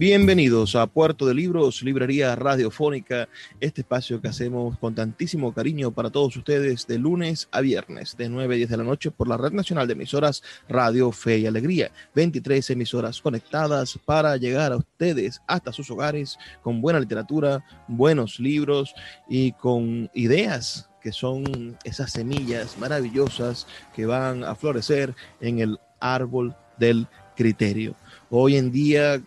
Bienvenidos a Puerto de Libros, Librería Radiofónica, este espacio que hacemos con tantísimo cariño para todos ustedes de lunes a viernes, de 9 a 10 de la noche por la Red Nacional de Emisoras Radio Fe y Alegría. 23 emisoras conectadas para llegar a ustedes hasta sus hogares con buena literatura, buenos libros y con ideas que son esas semillas maravillosas que van a florecer en el árbol del criterio. Hoy en día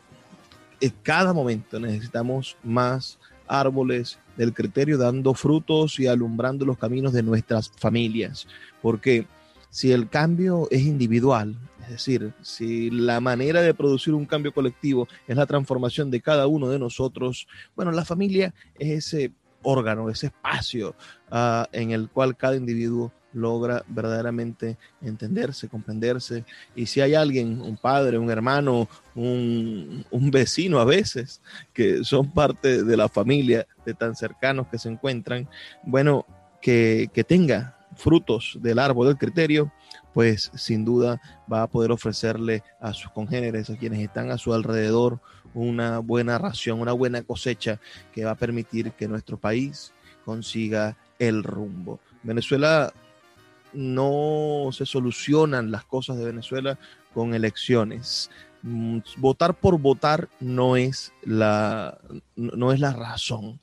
en cada momento necesitamos más árboles del criterio dando frutos y alumbrando los caminos de nuestras familias. Porque si el cambio es individual, es decir, si la manera de producir un cambio colectivo es la transformación de cada uno de nosotros, bueno, la familia es ese órgano, ese espacio uh, en el cual cada individuo logra verdaderamente entenderse, comprenderse. Y si hay alguien, un padre, un hermano, un, un, vecino a veces, que son parte de la familia, de tan cercanos que se encuentran, bueno, que, que tenga frutos del árbol del criterio, pues sin duda va a poder ofrecerle a sus congéneres, a quienes están a su alrededor, una buena ración, una buena cosecha que va a permitir que nuestro país consiga el rumbo. Venezuela no se solucionan las cosas de Venezuela con elecciones. Mm, votar por votar no es la, no es la razón.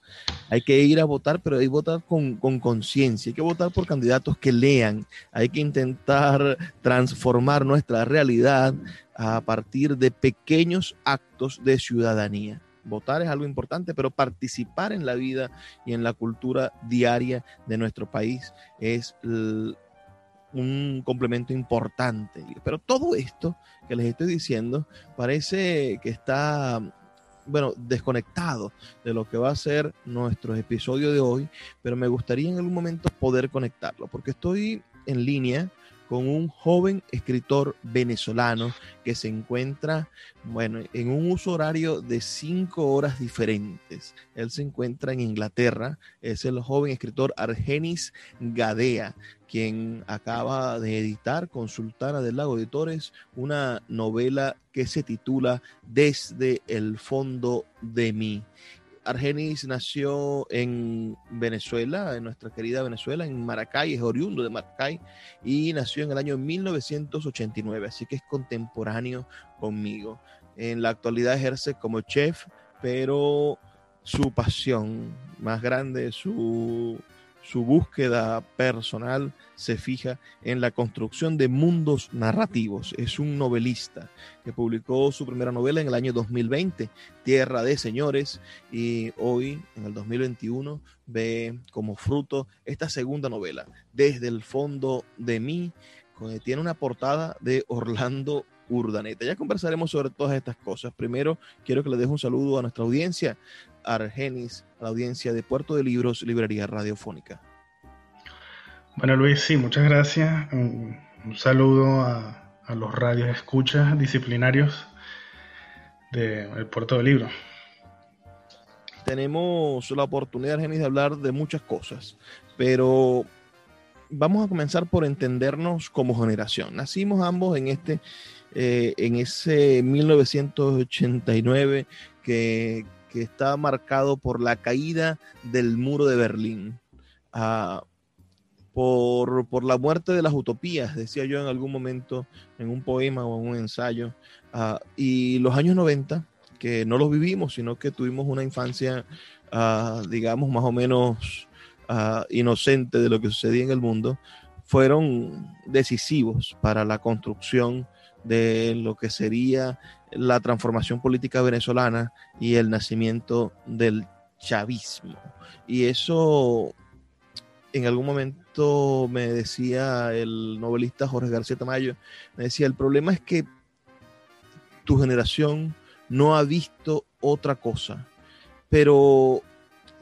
Hay que ir a votar, pero hay que votar con conciencia. hay que votar por candidatos que lean. Hay que intentar transformar nuestra realidad a partir de pequeños actos de ciudadanía. Votar es algo importante, pero participar en la vida y en la cultura diaria de nuestro país es un complemento importante. Pero todo esto que les estoy diciendo parece que está, bueno, desconectado de lo que va a ser nuestro episodio de hoy, pero me gustaría en algún momento poder conectarlo, porque estoy en línea con un joven escritor venezolano que se encuentra, bueno, en un uso horario de cinco horas diferentes. Él se encuentra en Inglaterra, es el joven escritor Argenis Gadea, quien acaba de editar con Sultana del Lago Editores una novela que se titula Desde el fondo de mí. Argenis nació en Venezuela, en nuestra querida Venezuela, en Maracay, es oriundo de Maracay y nació en el año 1989, así que es contemporáneo conmigo. En la actualidad ejerce como chef, pero su pasión más grande, su su búsqueda personal se fija en la construcción de mundos narrativos. Es un novelista que publicó su primera novela en el año 2020, Tierra de Señores, y hoy, en el 2021, ve como fruto esta segunda novela, Desde el fondo de mí, tiene una portada de Orlando Urdaneta. Ya conversaremos sobre todas estas cosas. Primero, quiero que le deje un saludo a nuestra audiencia. Argenis, a la audiencia de Puerto de Libros, Librería Radiofónica. Bueno, Luis, sí, muchas gracias. Un, saludo a, los radios escuchas disciplinarios del Puerto de Libros. Tenemos la oportunidad, Argenis, de hablar de muchas cosas, pero vamos a comenzar por entendernos como generación. Nacimos ambos en este, eh, en ese 1989 que, que está marcado por la caída del muro de Berlín, uh, por, por, la muerte de las utopías, decía yo en algún momento en un poema o en un ensayo, uh, y los años 90 que no los vivimos, sino que tuvimos una infancia, ah, digamos, más o menos ah, inocente de lo que sucedía en el mundo, fueron decisivos para la construcción de lo que sería la transformación política venezolana y el nacimiento del chavismo. Y eso en algún momento me decía el novelista Jorge García Tamayo, me decía, el problema es que tu generación no ha visto otra cosa. Pero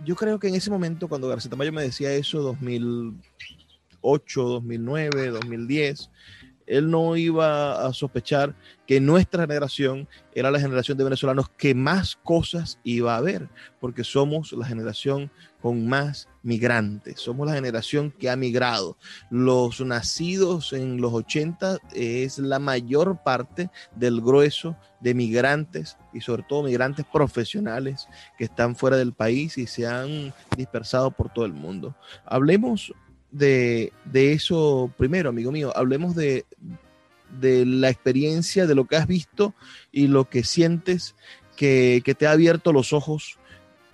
yo creo que en ese momento, cuando García Tamayo me decía eso, 2008, 2009, 2010, él no iba a sospechar que nuestra generación era la generación de venezolanos que más cosas iba a ver, porque somos la generación con más migrantes, somos la generación que ha migrado. Los nacidos en los 80 es la mayor parte del grueso de migrantes y sobre todo migrantes profesionales que están fuera del país y se han dispersado por todo el mundo. Hablemos de, eso primero, amigo mío. Hablemos de, la experiencia, de lo que has visto y lo que sientes que, te ha abierto los ojos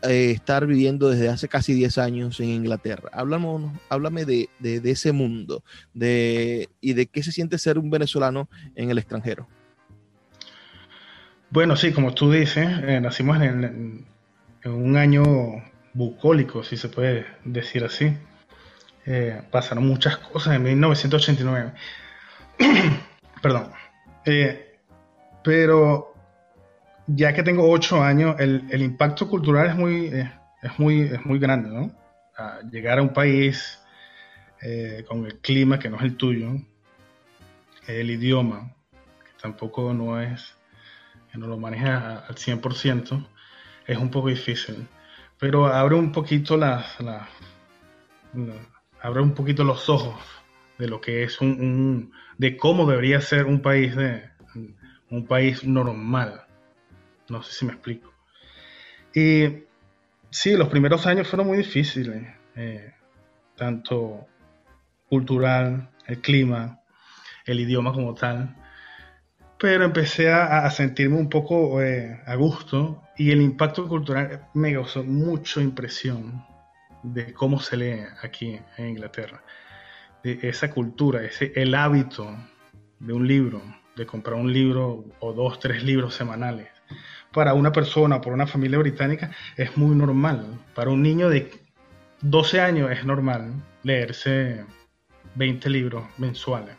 eh, estar viviendo desde hace casi 10 años en Inglaterra. Háblame, háblame de, ese mundo de, y de qué se siente ser un venezolano en el extranjero. Bueno, sí, como tú dices, eh, nacimos en, en, un año bucólico, si se puede decir así. Eh, pasaron muchas cosas en 1989. Perdón. Eh, pero ya que tengo 8 años, el, impacto cultural es muy, eh, es muy, es muy grande, ¿no? llegar a un país con el clima que no es el tuyo, el idioma, que tampoco no es, que no lo maneja al 100%, es un poco difícil. Pero abre un poquito las abre un poquito los ojos de lo que es un, de cómo debería ser un país de un país normal. No sé si me explico. Y sí, los primeros años fueron muy difíciles, eh, tanto cultural, el clima, el idioma como tal. Pero empecé a, sentirme un poco eh, a gusto y el impacto cultural me causó mucha impresión de cómo se lee aquí en Inglaterra. De esa cultura, ese, el hábito de un libro, de comprar un libro o dos, tres libros semanales. Para una persona, por una familia británica, es muy normal. Para un niño de 12 años es normal leerse 20 libros mensuales.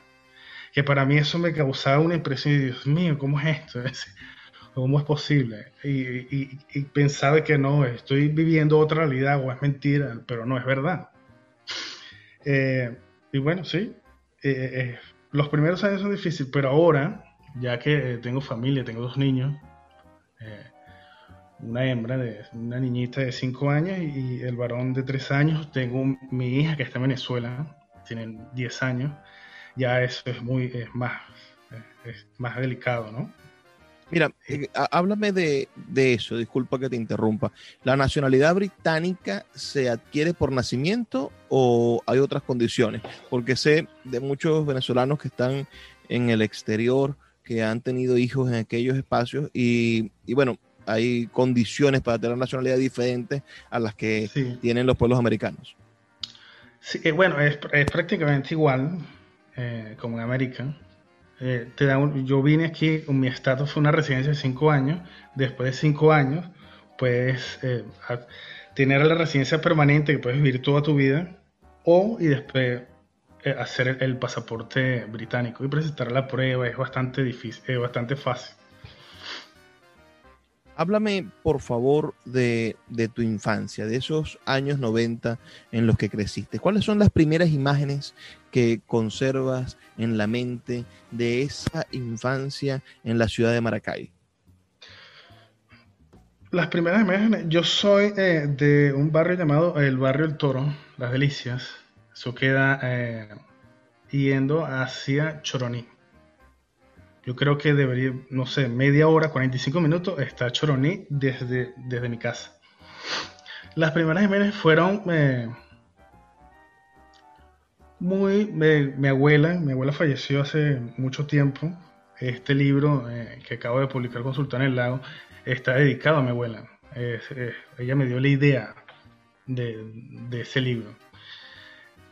Que para mí eso me causaba una impresión de, Dios mío, ¿cómo es esto? ¿Cómo es posible? Y, pensaba que no, estoy viviendo otra realidad o es mentira, pero no es verdad. Eh, y bueno, sí, eh, eh, los primeros años son difíciles, pero ahora, ya que tengo familia, tengo dos niños, una hembra, una niñita de 5 años y el varón de 3 años, tengo mi hija que está en Venezuela, tienen 10 años, ya eso es muy, es más, es más delicado, ¿no? Mira, eh, háblame de, eso, disculpa que te interrumpa. ¿La nacionalidad británica se adquiere por nacimiento o hay otras condiciones? Porque sé de muchos venezolanos que están en el exterior, que han tenido hijos en aquellos espacios y, bueno, hay condiciones para tener nacionalidad diferentes a las que tienen los pueblos americanos. Sí, eh, bueno, es, prácticamente igual eh, como en América. Eh, te yo vine aquí, mi estatus fue una residencia de cinco años. Después de cinco años, puedes eh, tener la residencia permanente que puedes vivir toda tu vida. O y después eh, hacer el, pasaporte británico y presentar la prueba. Es bastante difícil, es bastante fácil. Háblame, por favor, de, tu infancia, de esos años 90 en los que creciste. ¿Cuáles son las primeras imágenes que conservas en la mente de esa infancia en la ciudad de Maracay? Las primeras imágenes, yo soy eh, de un barrio llamado el barrio El Toro, Las Delicias. Eso queda eh, yendo hacia Choroní. Yo creo que debería, no sé, media hora, 45 minutos, está Choroní desde, desde mi casa. Las primeras imágenes fueron eh, muy... mi abuela, mi abuela falleció hace mucho tiempo. Este libro eh, que acabo de publicar con Sultán el Lago está dedicado a mi abuela. ella me dio la idea de, ese libro.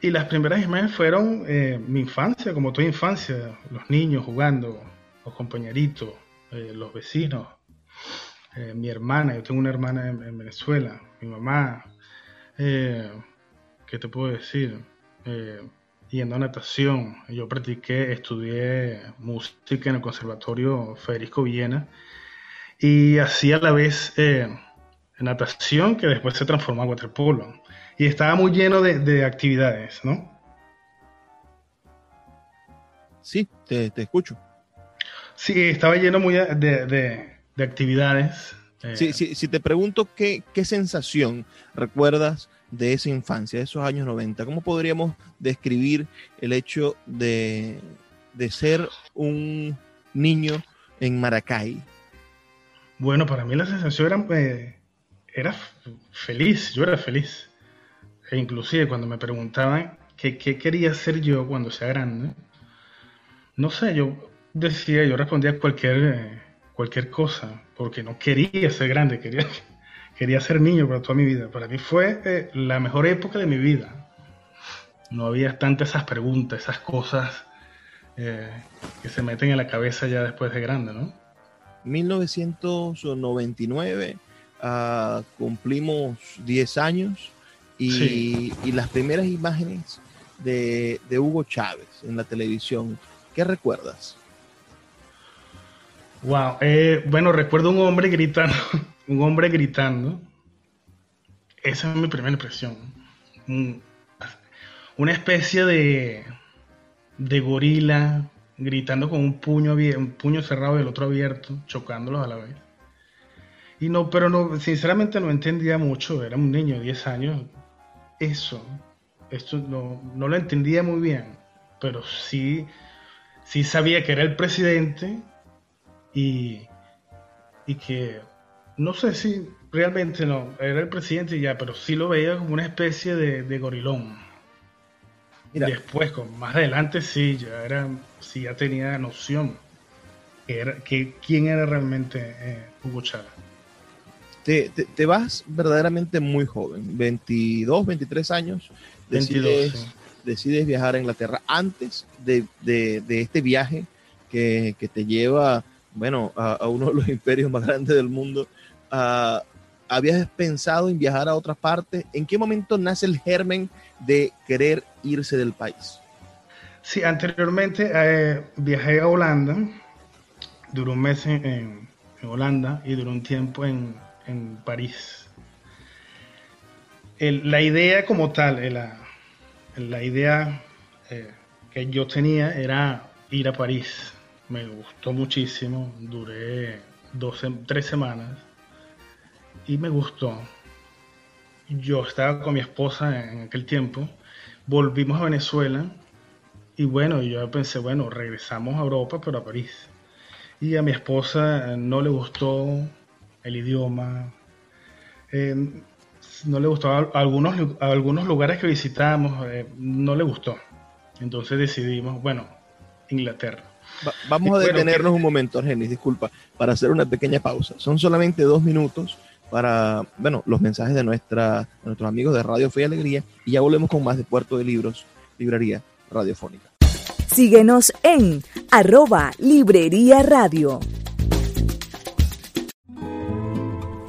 Y las primeras imágenes fueron eh, mi infancia, como toda infancia, los niños jugando, los compañeritos, eh, los vecinos, eh, mi hermana, yo tengo una hermana en, Venezuela, mi mamá, ¿qué te puedo decir? yendo a natación, yo practiqué, estudié música en el Conservatorio Federico Villena y hacía a la vez natación que después se transformó en waterpolo. Y estaba muy lleno de, actividades, ¿no? Sí, te, escucho. Sí, estaba lleno muy de, actividades. Eh. Sí, si te pregunto qué, qué sensación recuerdas de esa infancia, de esos años 90, ¿cómo podríamos describir el hecho de, de ser un niño en Maracay? Bueno, para mí la sensación era eh, era feliz, yo era feliz. E inclusive cuando me preguntaban qué, quería ser yo cuando sea grande, no sé, yo decía, yo respondía cualquier, eh, cualquier cosa, porque no quería ser grande, quería, quería ser niño para toda mi vida. Para mí fue eh, la mejor época de mi vida. No había tantas esas preguntas, esas cosas eh, que se meten en la cabeza ya después de grande, ¿no? 1999 Ah, cumplimos 10 años y, las primeras imágenes de, Hugo Chávez en la televisión, ¿qué recuerdas? Wow, eh, bueno, recuerdo un hombre gritando, un hombre gritando. Esa es mi primera impresión. una especie de, de gorila gritando con un puño, un puño cerrado y el otro abierto, chocándolos a la vez. Y no, pero no, sinceramente no entendía mucho, era un niño de 10 años. Eso, esto no, no lo entendía muy bien, pero sí, sí sabía que era el presidente y, y que, no sé si realmente no, era el presidente ya, pero sí lo veía como una especie de, gorilón. Y después, con, más adelante, sí, ya era, sí ya tenía noción que era, que quién era realmente eh, Hugo Chávez. Te, vas verdaderamente muy joven, 22, 23 años, decides, decides viajar a Inglaterra antes de, este viaje que, te lleva, bueno, a, uno de los imperios más grandes del mundo. ¿Habías pensado en viajar a otras partes? ¿En qué momento nace el germen de querer irse del país? Sí, anteriormente eh, viajé a Holanda, duró un mes en Holanda y duró un tiempo en, en París. la idea como tal, eh, la, la idea eh, que yo tenía era ir a París. Me gustó muchísimo, duré dos, tres semanas y me gustó. Yo estaba con mi esposa en aquel tiempo, volvimos a Venezuela y bueno, yo pensé, bueno, regresamos a Europa, pero a París. Y a mi esposa no le gustó el idioma. Eh, no le gustó algunos, algunos lugares que visitamos, eh, no le gustó. Entonces decidimos, bueno, Inglaterra. Vamos a detenernos un momento, Argenis, disculpa, para hacer una pequeña pausa. Son solamente dos minutos para, bueno, los mensajes de, nuestra, nuestros amigos de Radio Fe y Alegría y ya volvemos con más de Puerto de Libros, Librería Radiofónica. Síguenos en arroba Librería Radio.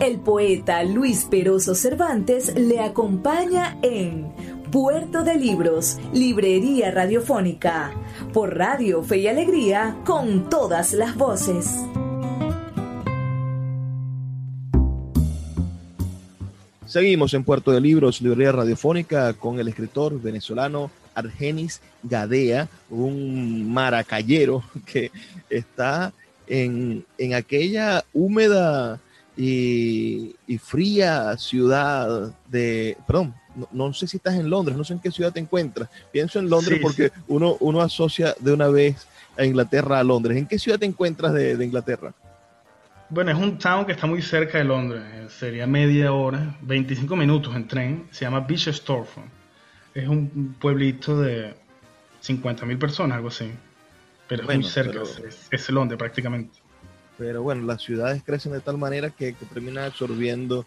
El poeta Luis Peroso Cervantes le acompaña en Puerto de Libros, Librería Radiofónica, por Radio Fe y Alegría, con todas las voces. Seguimos en Puerto de Libros, Librería Radiofónica, con el escritor venezolano Argenis Gadea, un maracayero que está en, en aquella húmeda y, fría ciudad de, perdón, no, sé si estás en Londres, no sé en qué ciudad te encuentras. Pienso en Londres porque Uno, uno asocia de una vez a Inglaterra a Londres. ¿En qué ciudad te encuentras de, Inglaterra? Bueno, es un town que está muy cerca de Londres. Sería media hora, 25 minutos en tren. Se llama Bishopstorm. Es un pueblito de 50.000 personas, algo así. Pero es muy cerca, es Londres prácticamente pero bueno, las ciudades crecen de tal manera que, que terminan absorbiendo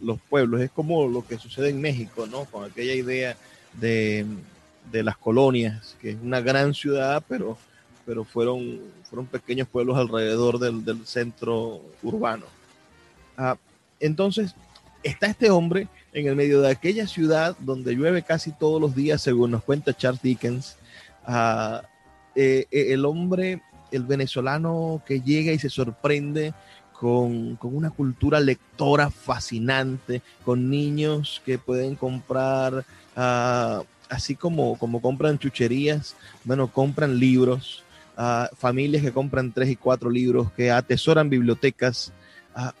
los pueblos. Es como lo que sucede en México, ¿no? Con aquella idea de, las colonias, que es una gran ciudad, pero, pero fueron, fueron pequeños pueblos alrededor del, centro urbano. Ah, entonces, está este hombre en el medio de aquella ciudad donde llueve casi todos los días, según nos cuenta Charles Dickens. Ah, eh, eh, el hombre, el venezolano que llega y se sorprende con, una cultura lectora fascinante, con niños que pueden comprar, ah, así como, como compran chucherías, bueno, compran libros, uh, familias que compran tres y cuatro libros, que atesoran bibliotecas. Ah,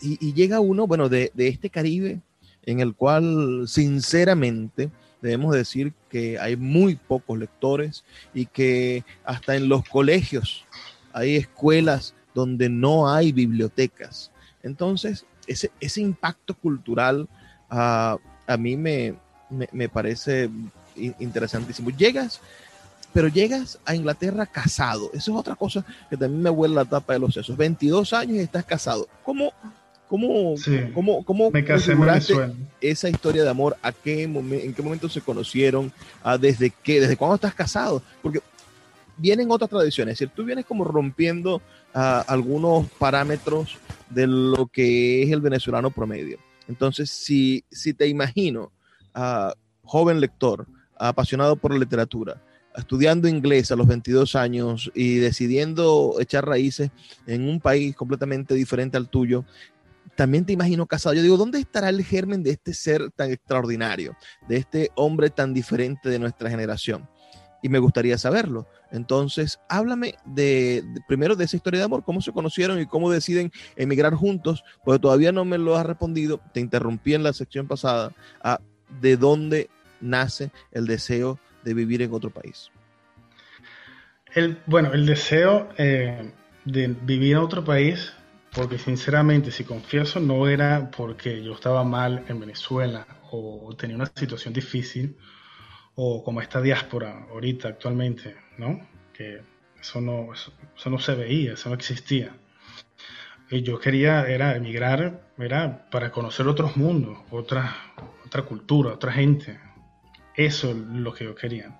y, llega uno, bueno, de, de este Caribe, en el cual sinceramente debemos decir que hay muy pocos lectores y que hasta en los colegios hay escuelas donde no hay bibliotecas. Entonces, ese, impacto cultural ah, a mí me, parece interesantísimo. Llegas, pero llegas a Inglaterra casado. Eso es otra cosa que también me huele la tapa de los sesos. 22 años y estás casado. ¿Cómo, cómo, cómo, cómo me casé esa historia de amor? ¿A qué ¿En qué momento se conocieron? ¿A ¿Desde qué? ¿Desde cuándo estás casado? Porque vienen otras tradiciones. Es decir, tú vienes como rompiendo algunos parámetros de lo que es el venezolano promedio. Entonces, si, si te imagino, joven lector, apasionado por la literatura, estudiando inglés a los 22 años y decidiendo echar raíces en un país completamente diferente al tuyo, también te imagino casado. Yo digo, ¿dónde estará el germen de este ser tan extraordinario, de este hombre tan diferente de nuestra generación? Y me gustaría saberlo. Entonces, háblame de, primero de esa historia de amor, cómo se conocieron y cómo deciden emigrar juntos, porque todavía no me lo has respondido, te interrumpí en la sección pasada, a de dónde nace el deseo de vivir en otro país. El, bueno, el deseo eh, de vivir en otro país, porque sinceramente, si confieso, no era porque yo estaba mal en Venezuela o tenía una situación difícil, o como esta diáspora ahorita actualmente, ¿no? Que eso no, eso, no se veía, eso no existía. Y yo quería era emigrar, era para conocer otros mundos, otra, otra cultura, otra gente. Eso es lo que yo quería.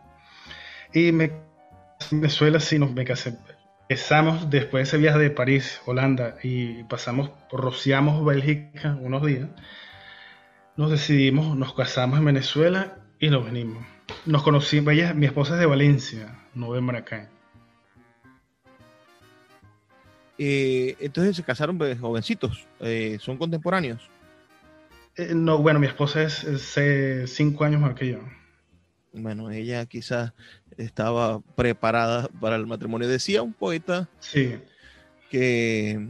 Y me, en Venezuela sí nos me casé. Empezamos después de ese viaje de París, Holanda, y pasamos, rociamos Bélgica unos días. Nos decidimos, nos casamos en Venezuela y nos venimos. Nos conocimos, ella, mi esposa es de Valencia, no de Maracay. Eh, entonces se casaron pues, jovencitos, eh, son contemporáneos. Eh, no, bueno, mi esposa es, cinco años más que yo. Bueno, ella quizás estaba preparada para el matrimonio. Decía un poeta sí. que,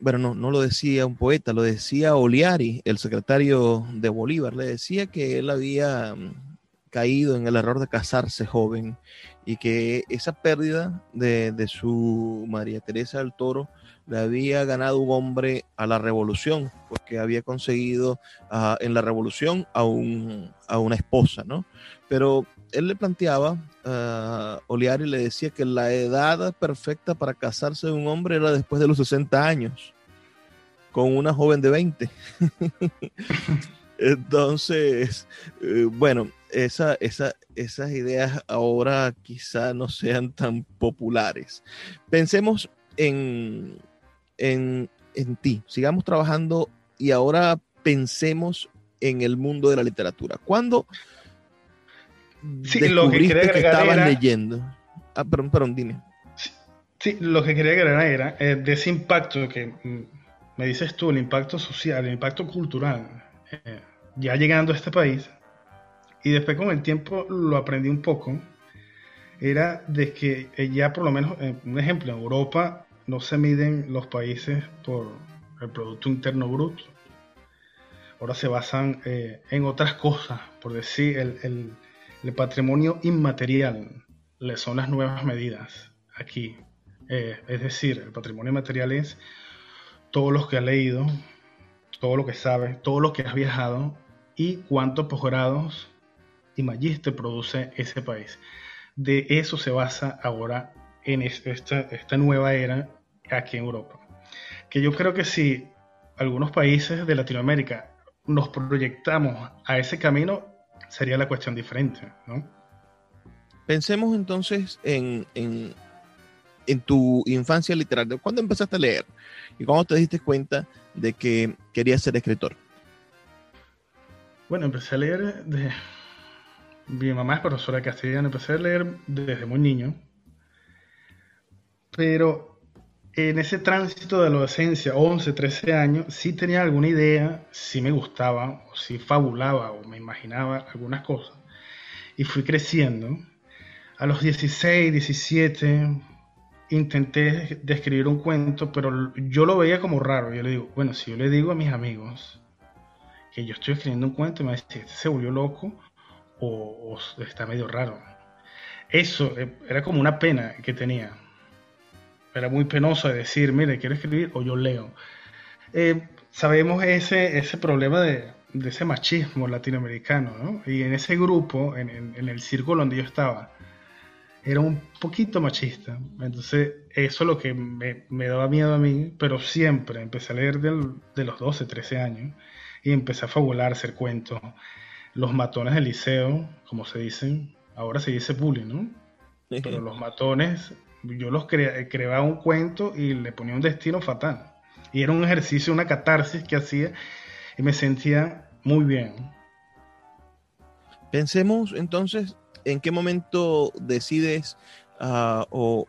bueno, no, no lo decía un poeta, lo decía Oliari, el secretario de Bolívar, le decía que él había caído en el error de casarse joven y que esa pérdida de, su María Teresa del Toro le había ganado un hombre a la revolución, porque había conseguido ah, en la revolución a, un, a una esposa, ¿no? Pero él le planteaba, uh, Oliari le decía que la edad perfecta para casarse de un hombre era después de los 60 años, con una joven de 20. Entonces, eh, bueno, esa, esas ideas ahora quizá no sean tan populares. Pensemos en, en, ti, sigamos trabajando y ahora pensemos en el mundo de la literatura. ¿Cuándo sí, lo que, que estabas leyendo? Ah, perdón, perdón, dime. Sí, lo que quería agregar era eh, de ese impacto que mm, me dices tú, el impacto social, el impacto cultural. Eh, ya llegando a este país, y después con el tiempo lo aprendí un poco, era de que ya por lo menos, eh, un ejemplo, en Europa no se miden los países por el Producto Interno Bruto. Ahora se basan eh, en otras cosas, por decir, el, patrimonio inmaterial son las nuevas medidas aquí. Eh, es decir, el patrimonio inmaterial es todo lo que has leído, todo lo que sabes, todo lo que has viajado y cuántos posgrados y magíster produce ese país. De eso se basa ahora en esta, esta nueva era aquí en Europa. Que yo creo que si algunos países de Latinoamérica nos proyectamos a ese camino, sería la cuestión diferente, ¿no? Pensemos entonces en, en, en tu infancia literaria. ¿Cuándo empezaste a leer? ¿Y cuándo te diste cuenta de que querías ser escritor? Bueno, empecé a leer de... Mi mamá es profesora de castellano, empecé a leer desde muy niño. Pero en ese tránsito de adolescencia, 11, 13 años, sí tenía alguna idea, sí me gustaba, o sí fabulaba, o me imaginaba algunas cosas. Y fui creciendo. A los 16, 17, intenté describir un cuento, pero yo lo veía como raro. Yo le digo, bueno, si yo le digo a mis amigos que yo estoy escribiendo un cuento, me dicen, ¿este se volvió loco o, está medio raro. Eso eh, era como una pena que tenía. Era muy penoso de decir, mire, quiero escribir o yo leo. Eh, sabemos ese, ese problema de, ese machismo latinoamericano, ¿no? Y en ese grupo, en, el círculo donde yo estaba, era un poquito machista. Entonces, eso es lo que me, daba miedo a mí, pero siempre empecé a leer de los 12, 13 años y empecé a fabular, hacer cuentos los matones del liceo, como se dicen, ahora se dice bullying, ¿no? Pero los matones, yo los creaba un cuento y le ponía un destino fatal. Y era un ejercicio, una catarsis que hacía y me sentía muy bien. Pensemos entonces en qué momento decides ah, o,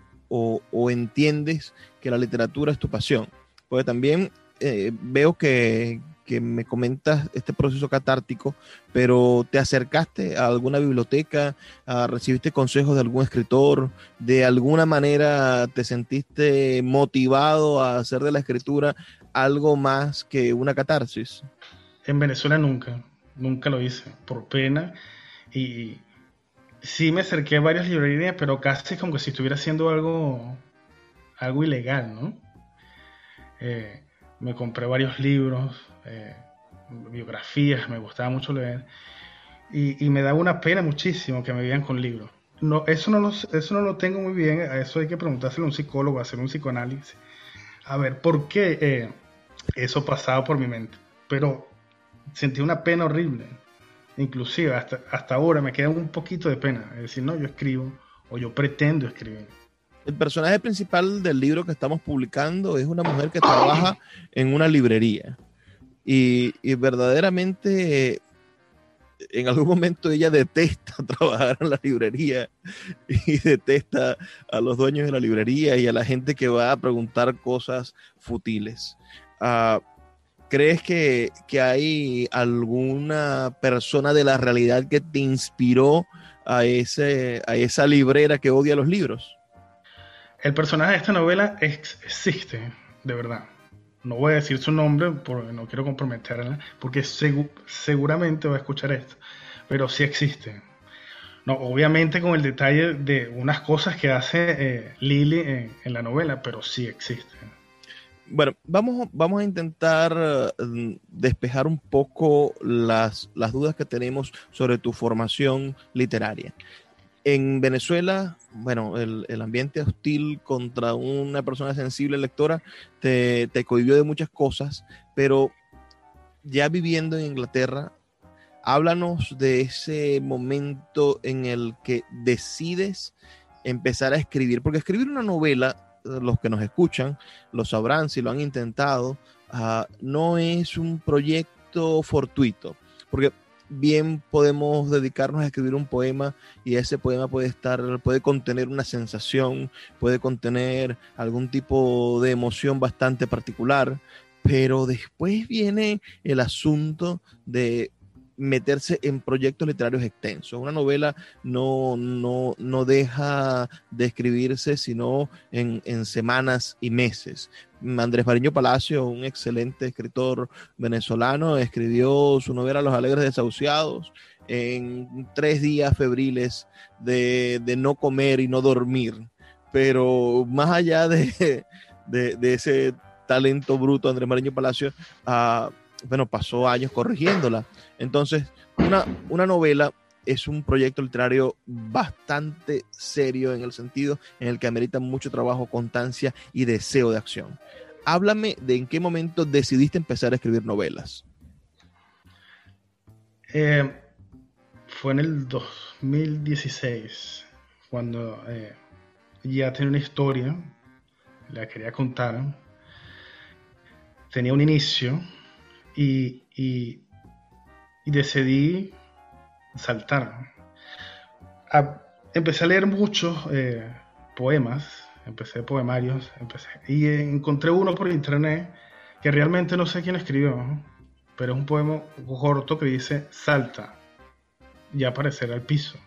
entiendes que la literatura es tu pasión. Porque también eh, veo que, que me comentas este proceso catártico, pero te acercaste a alguna biblioteca, recibiste consejos de algún escritor, de alguna manera te sentiste motivado a hacer de la escritura algo más que una catarsis. En Venezuela nunca, nunca lo hice, por pena. Y sí me acerqué a varias librerías, pero casi como que si estuviera haciendo algo, algo ilegal, ¿no? Eh, me compré varios libros, eh, biografías, me gustaba mucho leer, y, me daba una pena muchísimo que me vean con libros. No, eso, no lo, tengo muy bien, a eso hay que preguntárselo a un psicólogo, hacer un psicoanálisis. A ver, ¿por qué eh, eso pasaba por mi mente? Pero sentí una pena horrible. Inclusive hasta, hasta ahora me queda un poquito de pena. Es decir, no, yo escribo o yo pretendo escribir. El personaje principal del libro que estamos publicando es una mujer que trabaja en una librería. Y, verdaderamente en algún momento ella detesta trabajar en la librería y detesta a los dueños de la librería y a la gente que va a preguntar cosas futiles. Ah, ¿Crees que, hay alguna persona de la realidad que te inspiró a, ese, a esa librera que odia los libros? El personaje de esta novela existe, de verdad. No voy a decir su nombre porque no quiero comprometerla, porque seguramente va a escuchar esto, pero sí existe. No, obviamente con el detalle de unas cosas que hace eh, Lily en, la novela, pero sí existe. Bueno, vamos, vamos a intentar mm, despejar un poco las, las dudas que tenemos sobre tu formación literaria. En Venezuela, bueno, el, ambiente hostil contra una persona sensible lectora te, te cohibió de muchas cosas, pero ya viviendo en Inglaterra, háblanos de ese momento en el que decides empezar a escribir, porque escribir una novela, los que nos escuchan lo sabrán si lo han intentado, ah, no es un proyecto fortuito, porque bien podemos dedicarnos a escribir un poema y ese poema puede estar, puede contener una sensación, puede contener algún tipo de emoción bastante particular, pero después viene el asunto de meterse en proyectos literarios extensos. Una novela no, no, no deja de escribirse sino en, en, semanas y meses. Andrés Mariño Palacio, un excelente escritor venezolano, escribió su novela Los Alegres Desahuciados en tres días febriles de, de no comer y no dormir. Pero más allá de, de, ese talento bruto, Andrés Mariño Palacio, uh, bueno, pasó años corrigiéndola. Entonces, una, una novela es un proyecto literario bastante serio en el sentido en el que amerita mucho trabajo, constancia y deseo de acción. Háblame de en qué momento decidiste empezar a escribir novelas. Eh, fue en el 2016, cuando eh, ya tenía una historia, la quería contar, tenía un inicio y, y, decidí saltar. empecé a leer muchos eh, poemas, empecé poemarios, empecé, y encontré uno por internet que realmente no sé quién escribió, pero es un poema corto que dice salta y aparecer al piso.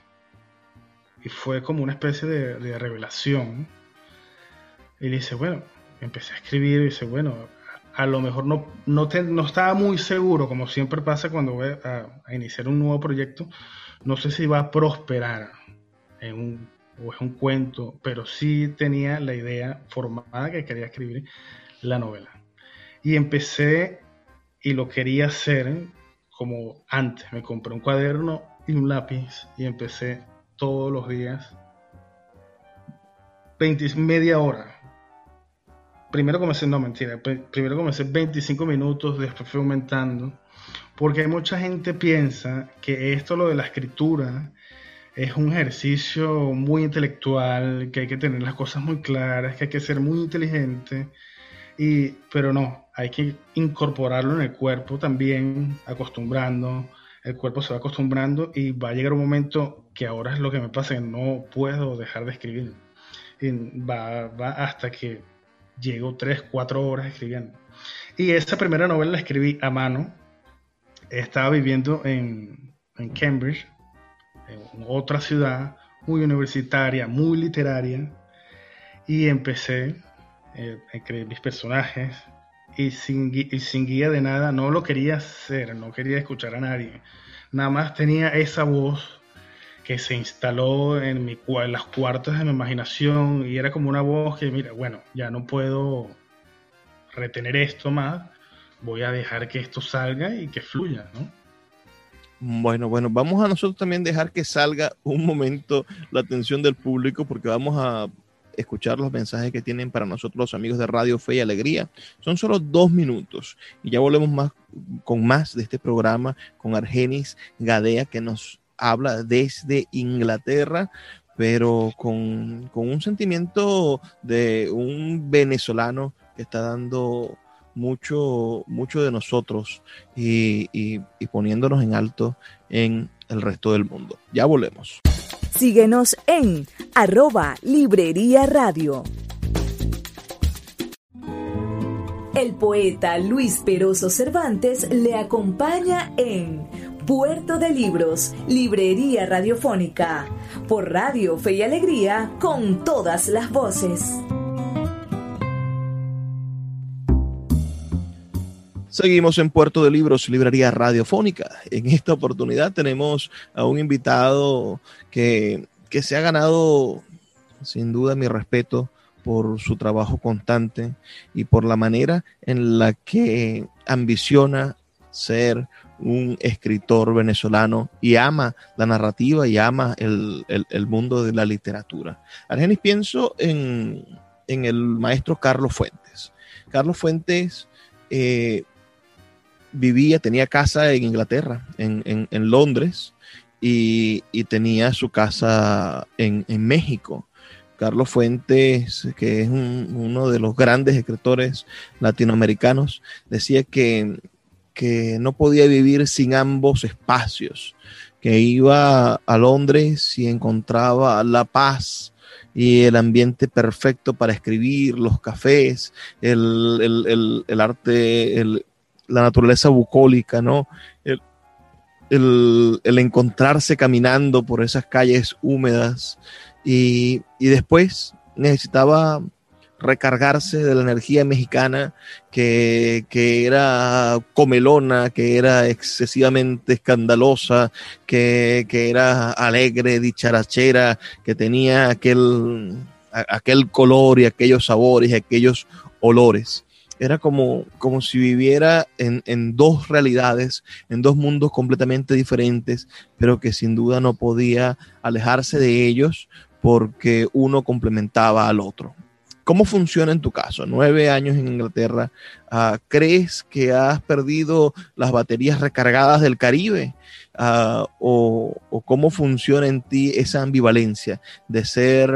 Y fue como una especie de, revelación. Y dice, bueno, empecé a escribir y dice, bueno, a lo mejor no, no, no estaba muy seguro, como siempre pasa cuando voy a, iniciar un nuevo proyecto, no sé si va a prosperar en un, o es un cuento, pero sí tenía la idea formada que quería escribir la novela. Y empecé y lo quería hacer como antes. Me compré un cuaderno y un lápiz y empecé todos los días 20, media hora. Primero comencé, no mentira, primero comencé 25 minutos, después fui aumentando, porque mucha gente piensa que esto, lo de la escritura, es un ejercicio muy intelectual, que hay que tener las cosas muy claras, que hay que ser muy inteligente, y, pero no, hay que incorporarlo en el cuerpo también, acostumbrando, el cuerpo se va acostumbrando y va a llegar un momento que ahora es lo que me pasa, que no puedo dejar de escribir. Va, va hasta que llego tres, cuatro horas escribiendo. Y esa primera novela la escribí a mano. Estaba viviendo en, en Cambridge, en otra ciudad muy universitaria, muy literaria. Y empecé eh, a escribir mis personajes, y sin guía de nada, no lo quería hacer, no quería escuchar a nadie. Nada más tenía esa voz que se instaló en, mi, en las cuartas de mi imaginación y era como una voz que, mira, bueno, ya no puedo retener esto más, voy a dejar que esto salga y que fluya, ¿no? Bueno, bueno, vamos a nosotros también dejar que salga un momento la atención del público porque vamos a escuchar los mensajes que tienen para nosotros los amigos de Radio Fe y Alegría. Son solo dos minutos y ya volvemos más con más de este programa con Argenis Gadea que nos habla desde Inglaterra pero con, un sentimiento de un venezolano que está dando mucho, mucho de nosotros y, y poniéndonos en alto en el resto del mundo. Ya volvemos. Síguenos en arroba Librería Radio. El poeta Luis Peroso Cervantes le acompaña en Puerto de Libros, Librería Radiofónica, por Radio Fe y Alegría, con todas las voces. Seguimos en Puerto de Libros, librería radiofónica. En esta oportunidad tenemos a un invitado que, se ha ganado, sin duda, mi respeto por su trabajo constante y por la manera en la que ambiciona ser un escritor venezolano y ama la narrativa y ama el, mundo de la literatura. Argenis, pienso en, el maestro Carlos Fuentes. Carlos Fuentes eh, vivía, tenía casa en Inglaterra, en, Londres, y, tenía su casa en, México. Carlos Fuentes, que es uno de los grandes escritores latinoamericanos, decía que, que no podía vivir sin ambos espacios, que iba a Londres y encontraba la paz y el ambiente perfecto para escribir, los cafés, el, el arte, el, la naturaleza bucólica, ¿no? El, encontrarse caminando por esas calles húmedas y, después necesitaba recargarse de la energía mexicana que, era comelona, que era excesivamente escandalosa, que, era alegre, dicharachera, que tenía aquel, aquel color y aquellos sabores y aquellos olores. era como, como si viviera en, en, dos realidades, en dos mundos completamente diferentes, pero que sin duda no podía alejarse de ellos porque uno complementaba al otro. ¿Cómo funciona en tu caso? Nueve años en Inglaterra. Ah, ¿Crees que has perdido las baterías recargadas del Caribe? Ah, o, cómo funciona en ti esa ambivalencia de ser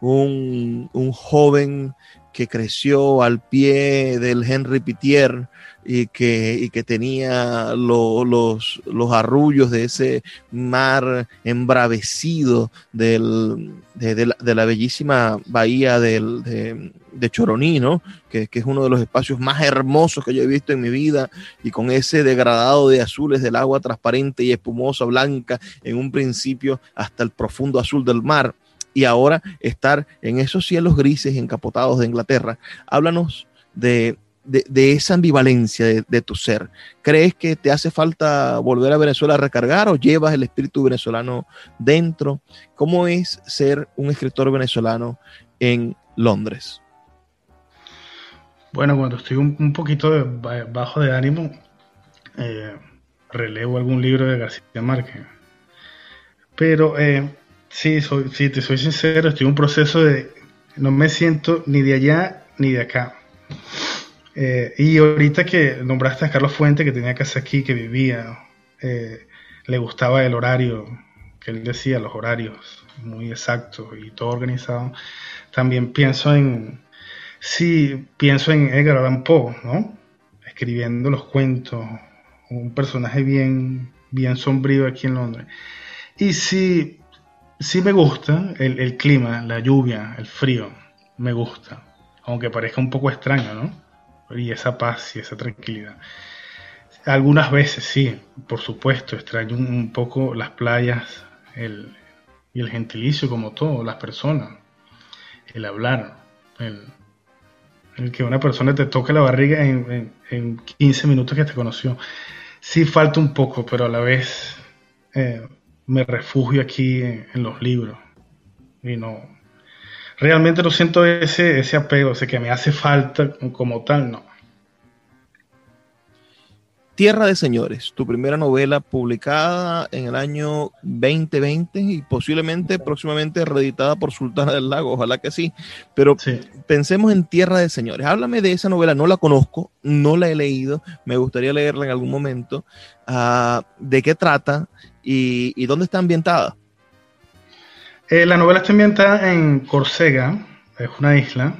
un, un joven que creció al pie del Henry Pitier y que, que tenía los, los, arrullos de ese mar embravecido del, de, la, bellísima bahía del, de, de, Choroní, que, que, es uno de los espacios más hermosos que yo he visto en mi vida, y con ese degradado de azules del agua transparente y espumosa blanca en un principio hasta el profundo azul del mar y ahora estar en esos cielos grises encapotados de Inglaterra. Háblanos de, esa ambivalencia de, tu ser. ¿Crees que te hace falta volver a Venezuela a recargar o llevas el espíritu venezolano dentro? ¿Cómo es ser un escritor venezolano en Londres? Bueno, cuando estoy un, poquito bajo de ánimo, eh, relevo algún libro de García Márquez. Pero eh, Sí, soy, sí, te soy sincero, estoy en un proceso de... No me siento ni de allá ni de acá. Eh, y ahorita que nombraste a Carlos Fuente, que tenía casa aquí, que vivía, eh, le gustaba el horario, que él decía, los horarios muy exactos y todo organizado. También pienso en, sí, pienso en Edgar Allan Poe, ¿no? Escribiendo los cuentos, un personaje bien, bien sombrío aquí en Londres. Y sí, Sí me gusta el, clima, la lluvia, el frío, me gusta, aunque parezca un poco extraño, ¿no? Y esa paz y esa tranquilidad. Algunas veces sí, por supuesto, extraño un, poco las playas y el gentilicio como todo, las personas, el hablar, el, que una persona te toque la barriga en, 15 minutos que te conoció. Sí falta un poco, pero a la vez... Eh, me refugio aquí en, los libros. Y no. Realmente no siento ese, ese apego, ese que me hace falta como tal, no. Tierra de Señores, tu primera novela publicada en el año 2020 y posiblemente próximamente reeditada por Sultana del Lago, ojalá que sí. Pero pensemos en Tierra de Señores. Háblame de esa novela, no la conozco, no la he leído, me gustaría leerla en algún momento. Ah, ¿De qué trata? ¿Y, dónde está ambientada? Eh, la novela está ambientada en Córcega, es una isla.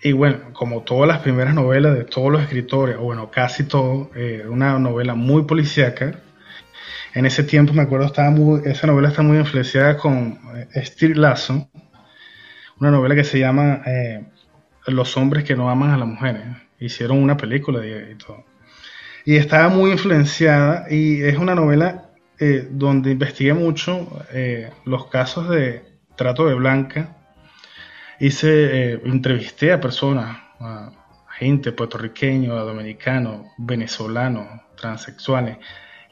Y bueno, como todas las primeras novelas de todos los escritores, o bueno, casi todo, eh, una novela muy policíaca. En ese tiempo me acuerdo, estaba muy, esa novela está muy influenciada con eh, Steve Lasso, una novela que se llama Los hombres que no aman a las mujeres. Hicieron una película de, y todo y estaba muy influenciada y es una novela eh, donde investigué mucho eh, los casos de trato de blanca. Hice, eh, entrevisté a personas, a gente puertorriqueño, dominicano, venezolano, transexuales,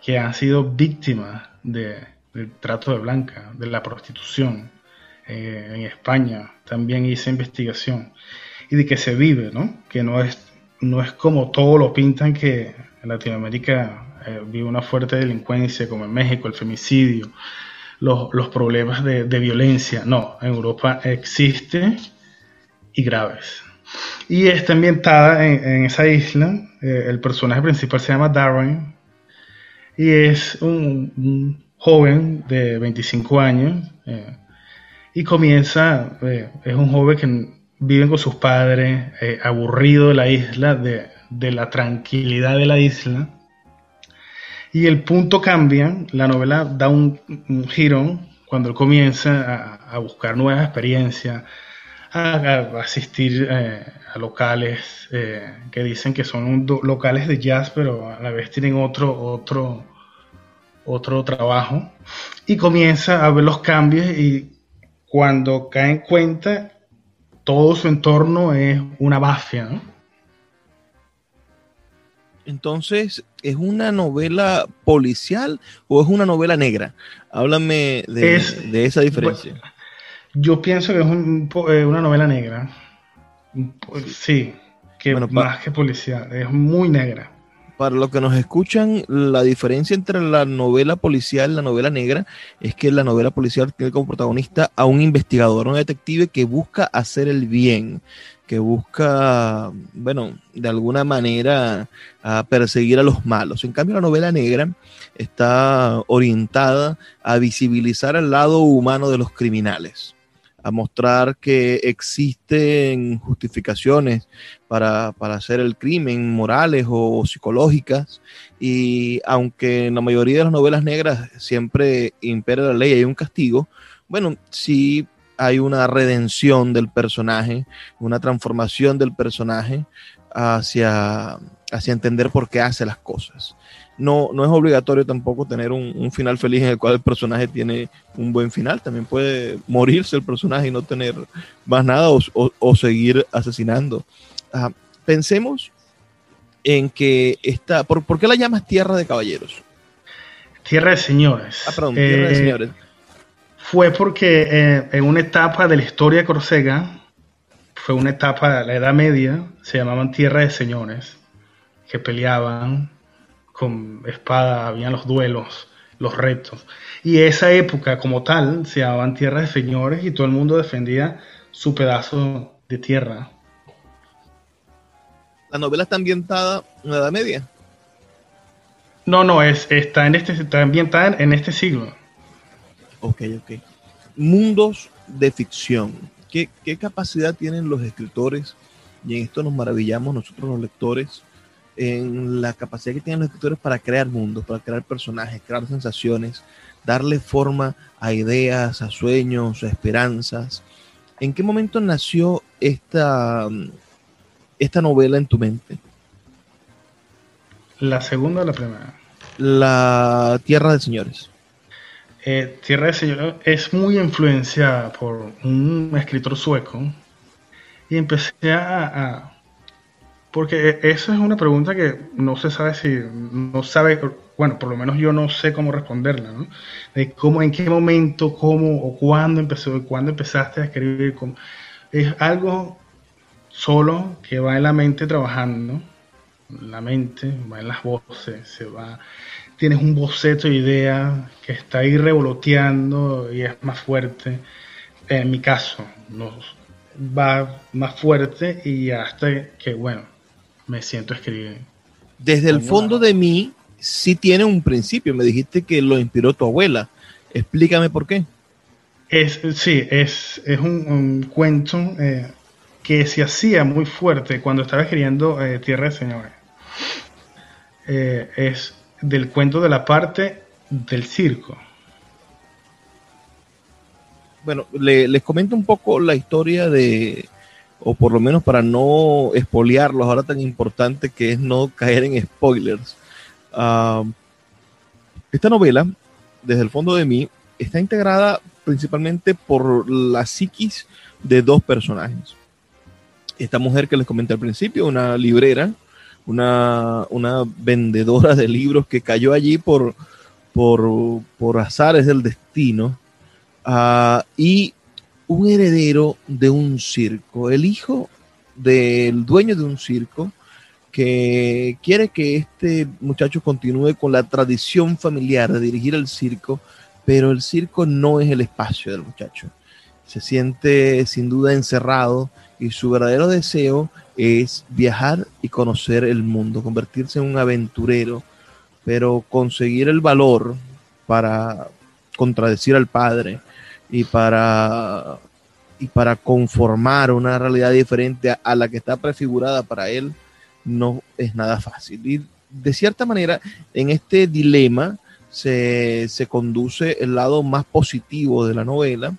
que han sido víctimas de, del trato de blanca, de la prostitución. en España también hice investigación y de que se vive, ¿no? Que no es, no es como todo lo pintan que en Latinoamérica eh, vive una fuerte delincuencia, como en México, el femicidio, los, problemas de, violencia. No, en Europa existe y graves. Y está ambientada en, esa isla. Eh, el personaje principal se llama Darwin y es un, joven de 25 años eh, y comienza, es un joven que vive con sus padres, aburrido de la isla, de, de la tranquilidad de la isla. Y el punto cambia, la novela da un, giro cuando él comienza a, buscar nuevas experiencias, a, asistir eh, a locales eh, que dicen que son locales de jazz, pero a la vez tienen otro, otro, otro trabajo. Y comienza a ver los cambios y cuando cae en cuenta, todo su entorno es una mafia, ¿no? Entonces, ¿es una novela policial o es una novela negra? Háblame de, esa diferencia. yo pienso que es eh, una novela negra. Sí. que más que policial, es muy negra. Para los que nos escuchan, la diferencia entre la novela policial y la novela negra es que la novela policial tiene como protagonista a un investigador, un detective que busca hacer el bien, que busca, bueno, de alguna manera a perseguir a los malos. En cambio, la novela negra está orientada a visibilizar el lado humano de los criminales a mostrar que existen justificaciones para, hacer el crimen, morales o, psicológicas, y aunque en la mayoría de las novelas negras siempre impera la ley y hay un castigo, bueno, sí hay una redención del personaje, una transformación del personaje hacia, hacia entender por qué hace las cosas no, no es obligatorio tampoco tener un, final feliz en el cual el personaje tiene un buen final. También puede morirse el personaje y no tener más nada o, seguir asesinando. pensemos en que esta. ¿por, qué la llamas Tierra de Caballeros? Tierra de Señores. Ah, perdón, Tierra de eh, Señores. Fue porque eh, en una etapa de la historia de Corsega, fue una etapa de la Edad Media, se llamaban Tierra de Señores, que peleaban con espada, habían los duelos, los retos. Y esa época como tal se llamaban tierras de señores y todo el mundo defendía su pedazo de tierra. ¿La novela está ambientada en la Edad Media? No, no, es, está, en este, está ambientada en este siglo. Ok, ok. Mundos de ficción. ¿Qué, ¿Qué capacidad tienen los escritores? Y en esto nos maravillamos nosotros los lectores en la capacidad que tienen los escritores para crear mundos, para crear personajes, crear sensaciones, darle forma a ideas, a sueños, a esperanzas. ¿En qué momento nació esta, esta novela en tu mente? La segunda o la primera. La Tierra de Señores. Eh, Tierra de Señores es muy influenciada por un escritor sueco y empecé a porque eso es una pregunta que no se sabe si, no sabe, bueno, por lo menos yo no sé cómo responderla, ¿no? De cómo, en qué momento, cómo o cuándo empezó, cuándo empezaste a escribir. es algo solo que va en la mente trabajando, la mente, va en las voces, se va, tienes un boceto de idea que está ahí revoloteando y es más fuerte. En mi caso, va más fuerte y hasta que, bueno, me siento escribir. Desde el fondo de mí, sí tiene un principio. Me dijiste que lo inspiró tu abuela. Explícame por qué. Es, sí, es, es un, cuento eh, que se hacía muy fuerte cuando estaba escribiendo eh, Tierra de Señores. Eh, es del cuento de la parte del circo. Bueno, les comento un poco la historia de, o por lo menos para no espolearlos, ahora tan importante que es no caer en spoilers. Ah, esta novela, desde el fondo de mí, está integrada principalmente por la psiquis de dos personajes. Esta mujer que les comenté al principio, una librera, una, vendedora de libros que cayó allí por, por, por azares del destino, ah, y un heredero de un circo, el hijo del dueño de un circo que quiere que este muchacho continúe con la tradición familiar de dirigir el circo, pero el circo no es el espacio del muchacho. Se siente sin duda encerrado y su verdadero deseo es viajar y conocer el mundo, convertirse en un aventurero, pero conseguir el valor para contradecir al padre, y para, y para conformar una realidad diferente a, la que está prefigurada para él, no es nada fácil. Y de cierta manera, en este dilema se, conduce el lado más positivo de la novela.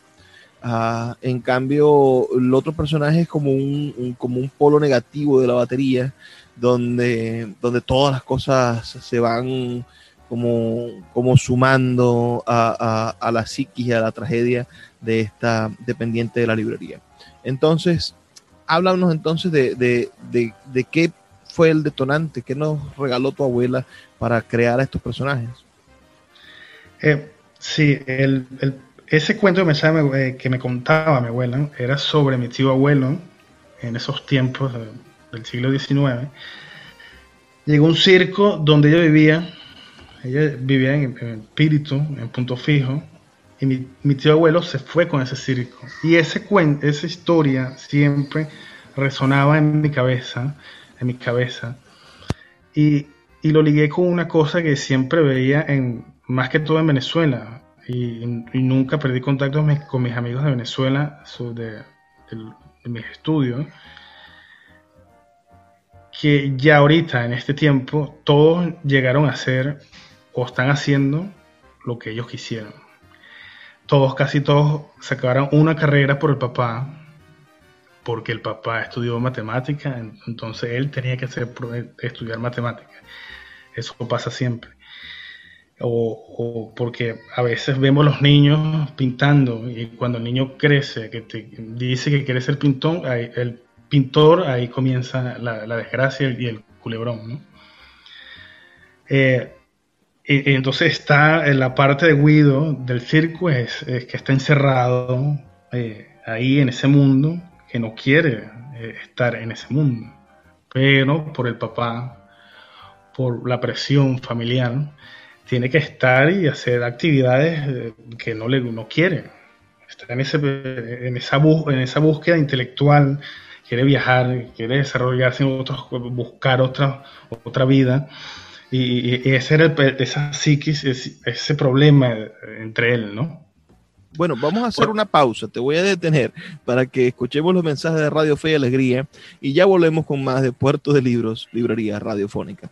Ah, en cambio, el otro personaje es como un, como un polo negativo de la batería, donde, donde todas las cosas se van como, como sumando a, la psiquis y a la tragedia de esta dependiente de la librería. Entonces, háblanos entonces de, qué fue el detonante, qué nos regaló tu abuela para crear a estos personajes. Eh, sí, ese cuento que me, eh, que me contaba mi abuela era sobre mi tío abuelo en esos tiempos de, del siglo XIX, llegó un circo donde ella vivía, ella vivía en, espíritu, en punto fijo, y mi, tío abuelo se fue con ese circo. Y ese esa historia siempre resonaba en mi cabeza, en mi cabeza, y, y lo ligué con una cosa que siempre veía en, más que todo en Venezuela, y, nunca perdí contacto con mis amigos de Venezuela de, de mis estudios, que ya ahorita, en este tiempo, todos llegaron a ser o están haciendo lo que ellos quisieron. Todos, casi todos, sacaron una carrera por el papá, porque el papá estudió matemática, entonces él tenía que hacer, estudiar matemática. Eso pasa siempre. O, porque a veces vemos los niños pintando y cuando el niño crece, que te dice que quiere ser pintón, el pintor, ahí comienza la, desgracia y el culebrón. ¿no? Eh, entonces está la parte de Guido del circo, es, que está encerrado eh, ahí en ese mundo, que no quiere eh, estar en ese mundo, pero por el papá, por la presión familiar, tiene que estar y hacer actividades que no le no quiere. Está en, ese, en, esa, en esa búsqueda intelectual quiere viajar, quiere desarrollarse en otros, buscar otra, otra vida. Y, ese era esa psiquis, ese, problema entre él, ¿no? Bueno, vamos a hacer una pausa. Te voy a detener para que escuchemos los mensajes de Radio Fe y Alegría y ya volvemos con más de Puerto de Libros, Librería Radiofónica.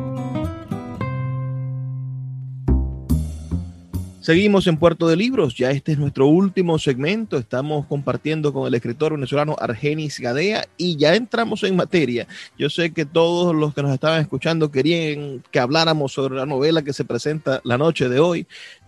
Seguimos en Puerto de Libros, ya este es nuestro último segmento, estamos compartiendo con el escritor venezolano Argenis Gadea y ya entramos en materia. Yo sé que todos los que nos estaban escuchando querían que habláramos sobre la novela que se presenta la noche de hoy,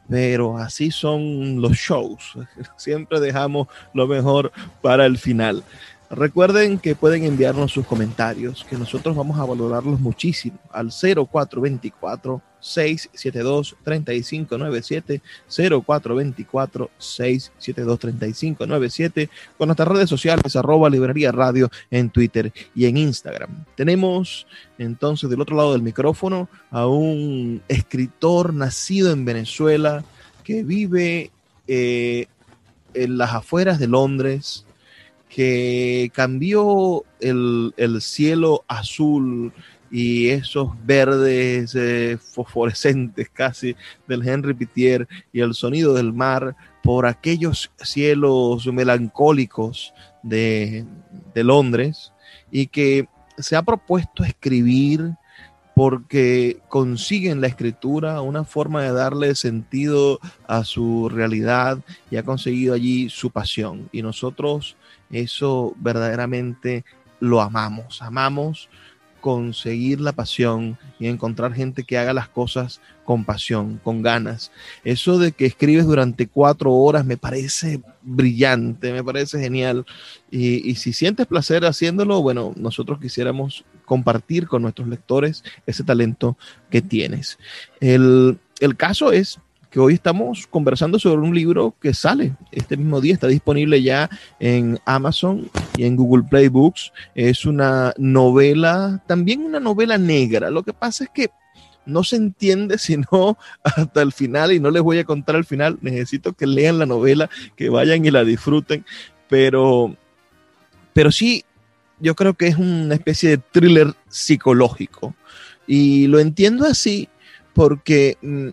pero así son los shows, siempre dejamos lo mejor para el final. Recuerden que pueden enviarnos sus comentarios, que nosotros vamos a valorarlos muchísimo al 0424 672 3597 0424 672 3597 con nuestras redes sociales arroba librería radio en Twitter y en Instagram. Tenemos entonces del otro lado del micrófono a un escritor nacido en Venezuela que vive eh, en las afueras de Londres, que cambió el, cielo azul y esos verdes eh, fosforescentes casi del Henry Pitier y el sonido del mar por aquellos cielos melancólicos de, de Londres y que se ha propuesto escribir porque consigue en la escritura una forma de darle sentido a su realidad y ha conseguido allí su pasión. Y nosotros eso verdaderamente lo amamos. Amamos conseguir la pasión y encontrar gente que haga las cosas con pasión, con ganas. Eso de que escribes durante cuatro horas me parece brillante, me parece genial. Y, si sientes placer haciéndolo, bueno, nosotros quisiéramos compartir con nuestros lectores ese talento que tienes. El, el caso es que hoy estamos conversando sobre un libro que sale este mismo día, está disponible ya en Amazon y en Google Play Books. Es una novela, también una novela negra. Lo que pasa es que no se entiende sino hasta el final y no les voy a contar al final. Necesito que lean la novela, que vayan y la disfruten, pero, pero sí, yo creo que es una especie de thriller psicológico. Y lo entiendo así porque mm,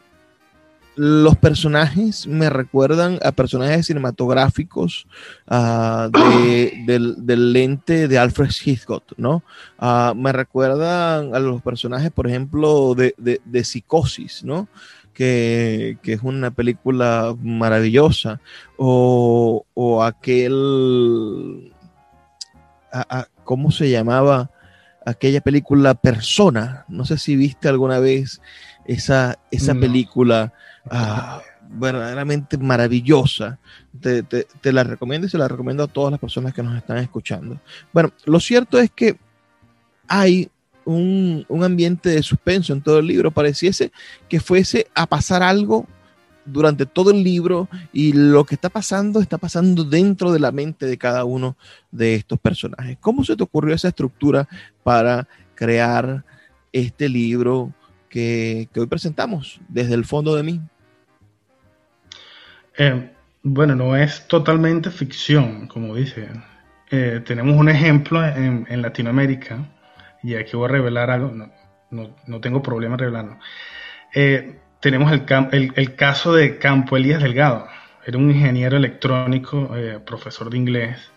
los personajes me recuerdan a personajes cinematográficos ah, del, lente de Alfred Hitchcock, ¿no? Ah, me recuerdan a los personajes, por ejemplo, de, Psicosis, ¿no? Que, es una película maravillosa, o, aquel, ¿cómo se llamaba? Aquella película Persona, no sé si viste alguna vez esa, esa película Ah, verdaderamente maravillosa. Te, la recomiendo y se la recomiendo a todas las personas que nos están escuchando. Bueno, lo cierto es que hay un, un ambiente de suspenso en todo el libro. Pareciese que fuese a pasar algo durante todo el libro y lo que está pasando está pasando dentro de la mente de cada uno de estos personajes. ¿Cómo se te ocurrió esa estructura para crear este libro que, hoy presentamos desde el fondo de mí? Eh, bueno, no es totalmente ficción, como dice. Eh, tenemos un ejemplo en, Latinoamérica, y aquí voy a revelar algo, no, tengo problema en revelarlo. Eh, tenemos el, el, caso de Campo Elías Delgado. Era un ingeniero electrónico, eh, profesor de inglés.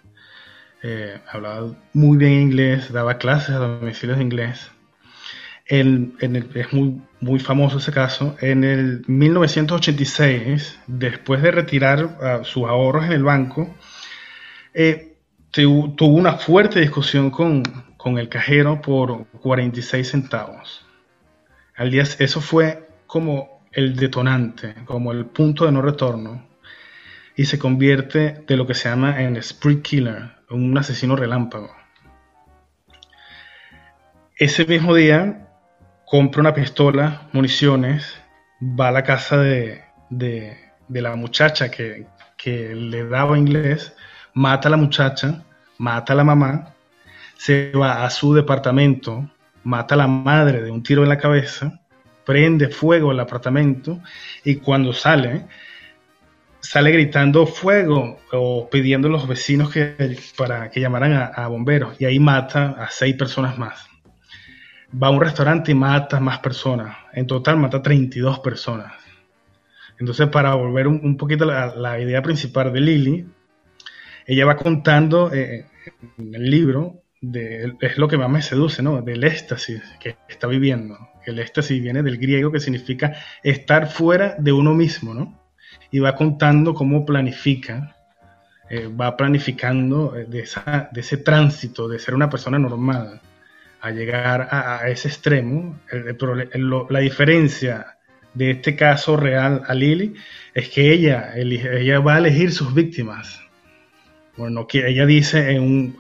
Hablaba muy bien inglés, daba clases a domicilios de inglés. En, es muy, muy famoso ese caso. En el 1986, después de retirar ah, sus ahorros en el banco, eh, tuvo una fuerte discusión con, con el cajero por 46 centavos. Al día, eso fue como el detonante, como el punto de no retorno, y se convierte de lo que se llama en spree killer, un asesino relámpago. Ese mismo día compra una pistola, municiones, va a la casa de, la muchacha que, que le daba inglés, mata a la muchacha, mata a la mamá, se va a su departamento, mata a la madre de un tiro en la cabeza, prende fuego el apartamento y cuando sale, sale gritando fuego o pidiendo a los vecinos que, para que llamaran a, bomberos y ahí mata a seis personas más. Va a un restaurante y mata más personas. En total mata a 32 personas. Entonces, para volver un, poquito a la, idea principal de Lily, ella va contando eh, en el libro, de, es lo que más me seduce, ¿no? Del éxtasis que está viviendo el éxtasis viene del griego que significa estar fuera de uno mismo, ¿no? Y va contando cómo planifica, eh, va planificando eh, de, ese tránsito de ser una persona normal a llegar a, ese extremo. la diferencia de este caso real a Lily es que ella, ella va a elegir sus víctimas. Bueno, ella dice en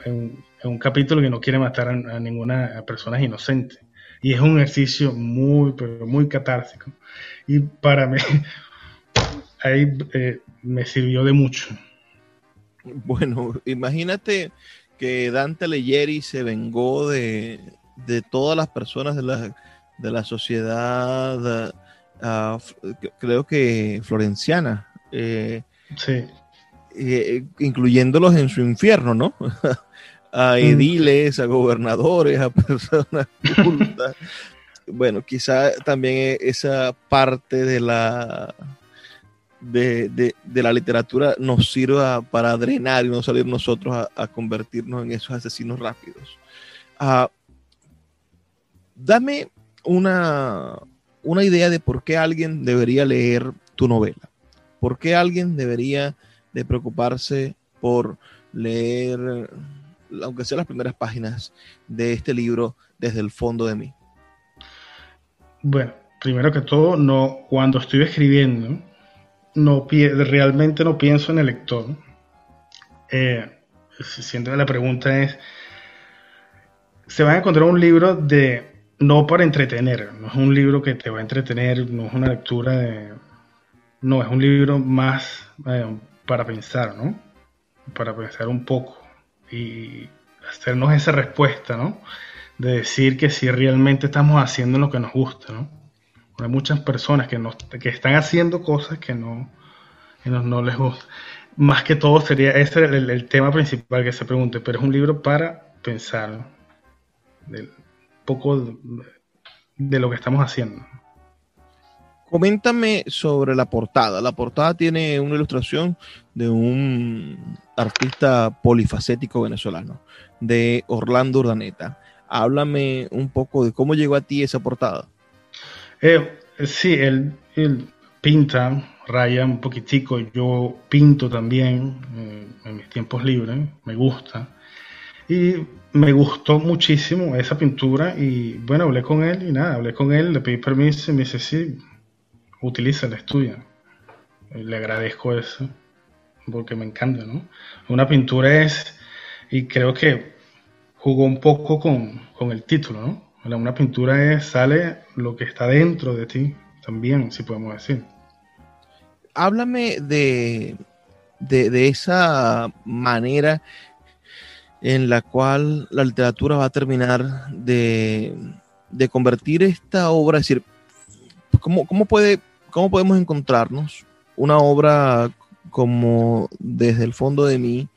un, capítulo que no quiere matar a, a ninguna persona inocente y es un ejercicio muy, pero muy catártico. Y para mí, ahí eh, me sirvió de mucho. Bueno, imagínate que Dante Alighieri se vengó de, todas las personas de la, de la sociedad, ah, creo que florenciana. Eh, sí. Eh, incluyéndolos en su infierno, ¿no? a mm. ediles, a gobernadores, a personas cultas. bueno, quizá también e-, esa parte de la de, la literatura nos sirva para drenar y no salir nosotros a, convertirnos en esos asesinos rápidos. Ah, dame una, una idea de por qué alguien debería leer tu novela. ¿Por qué alguien debería de preocuparse por leer aunque sea las primeras páginas de este libro desde el fondo de mí? Bueno, primero que todo, no, cuando estoy escribiendo, no realmente no pienso en el lector. Eh, siento la pregunta es, se va a encontrar un libro de no para entretener, no es un libro que te va a entretener, no es una lectura de, no es un libro más eh, para pensar, ¿no? Para pensar un poco y hacernos esa respuesta, ¿no? De decir que si realmente estamos haciendo lo que nos gusta, ¿no? Hay muchas personas que, nos, que están haciendo cosas que no, no, les gusta. Más que todo sería ese el, el, tema principal que se pregunte, pero es un libro para pensar un poco de lo que estamos haciendo. Coméntame sobre la portada. La portada tiene una ilustración de un artista polifacético venezolano, de Orlando Urdaneta. Háblame un poco de cómo llegó a ti esa portada. Eh, sí, él, pinta, raya un poquitico, yo pinto también eh, en mis tiempos libres, me gusta. Y me gustó muchísimo esa pintura y bueno, hablé con él y nada, hablé con él, le pedí permiso y me dice, sí, utiliza, la estudia. le agradezco eso, porque me encanta, ¿no? Una pintura es, y creo que jugó un poco con el título, ¿no? Una pintura es, sale lo que está dentro de ti, también, si podemos decir. Háblame de, de, esa manera en la cual la literatura va a terminar de, de convertir esta obra, es decir, ¿cómo, cómo, puede, ¿cómo podemos encontrarnos una obra como desde el fondo de mí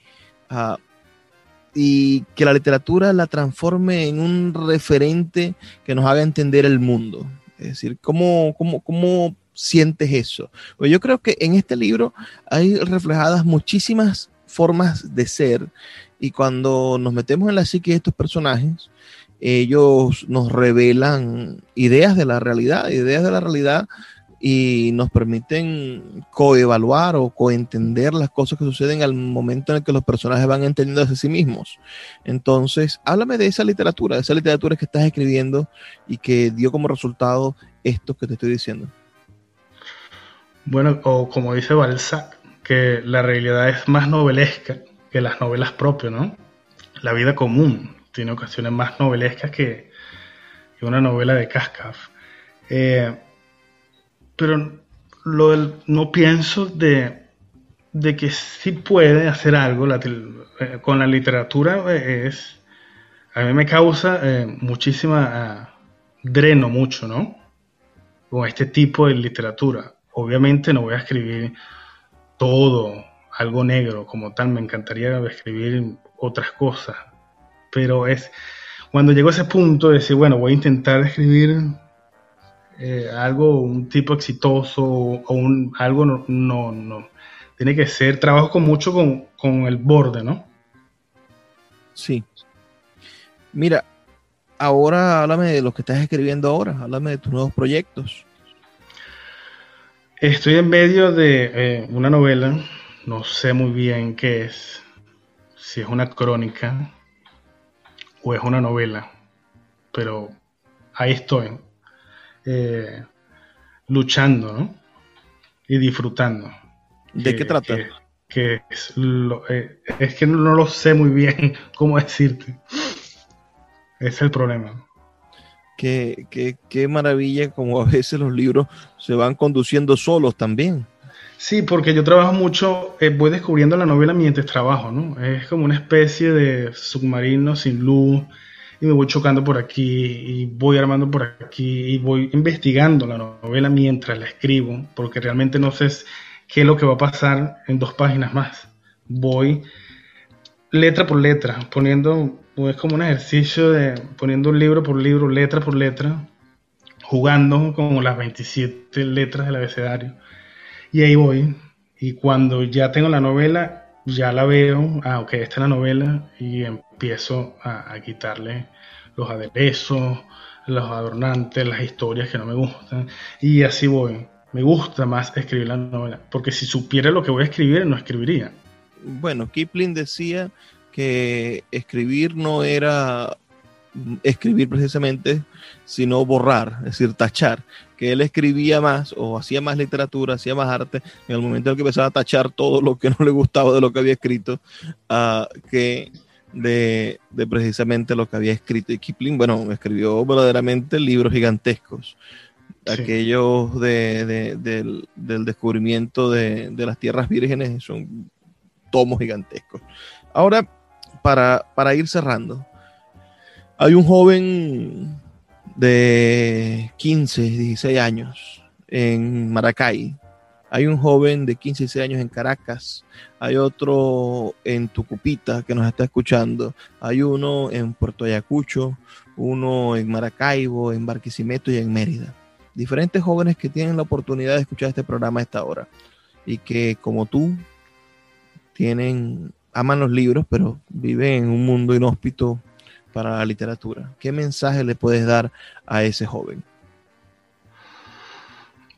y que la literatura la transforme en un referente que nos haga entender el mundo? Es decir, ¿cómo, cómo, cómo sientes eso? Pues yo creo que en este libro hay reflejadas muchísimas formas de ser y cuando nos metemos en la psique de estos personajes, ellos nos revelan ideas de la realidad, ideas de la realidad y nos permiten coevaluar o coentender las cosas que suceden al momento en el que los personajes van entendiendo a sí mismos. Entonces, háblame de esa literatura, de esa literatura que estás escribiendo y que dio como resultado esto que te estoy diciendo. Bueno, o como dice Balzac, que la realidad es más novelesca que las novelas propias, ¿no? La vida común tiene ocasiones más novelescas que, una novela de Kafka. Eh, pero lo no pienso de, que sí puede hacer algo eh, con la literatura eh, es a mí me causa eh, muchísima dreno mucho no con este tipo de literatura. Obviamente no voy a escribir todo algo negro como tal me encantaría escribir otras cosas pero es cuando llego a ese punto de decir bueno voy a intentar escribir eh, algo, un tipo exitoso o un, algo no, no, Tiene que ser trabajo con mucho con, el borde, ¿no? Sí. Mira, ahora háblame de lo que estás escribiendo ahora, háblame de tus nuevos proyectos. Estoy en medio de eh, una novela, no sé muy bien qué es, si es una crónica o es una novela, pero ahí estoy. Eh, luchando, ¿no? Y disfrutando. ¿De qué trata? Que, es, eh, es, que no, lo sé muy bien cómo decirte. Es el problema. Qué, qué, qué maravilla como a veces los libros se van conduciendo solos también. Sí, porque yo trabajo mucho, eh, voy descubriendo la novela mientras trabajo, ¿no? Es como una especie de submarino sin luz, y me voy chocando por aquí y voy armando por aquí y voy investigando la novela mientras la escribo, porque realmente no sé qué es lo que va a pasar en dos páginas más. Voy letra por letra, poniendo, es como un ejercicio de poniendo libro por libro, letra por letra, jugando con las 27 letras del abecedario. Y ahí voy. Y cuando ya tengo la novela, ya la veo, ah, ok, esta es la novela, y empiezo a, quitarle los aderezos, los adornantes, las historias que no me gustan, y así voy. Me gusta más escribir la novela, porque si supiera lo que voy a escribir, no escribiría. Bueno, Kipling decía que escribir no era escribir precisamente, sino borrar, es decir, tachar, que él escribía más o hacía más literatura, hacía más arte, en el momento en que empezaba a tachar todo lo que no le gustaba de lo que había escrito, uh, que de, de, precisamente lo que había escrito. Y Kipling, bueno, escribió verdaderamente libros gigantescos. Aquellos de, del, del, descubrimiento de, las tierras vírgenes son tomos gigantescos. Ahora, para, para ir cerrando, hay un joven de 15, 16 años en Maracay. Hay un joven de 15, 16 años en Caracas. Hay otro en Tucupita que nos está escuchando. Hay uno en Puerto Ayacucho, uno en Maracaibo, en Barquisimeto y en Mérida. Diferentes jóvenes que tienen la oportunidad de escuchar este programa a esta hora y que como tú tienen aman los libros, pero viven en un mundo inhóspito para la literatura? ¿Qué mensaje le puedes dar a ese joven?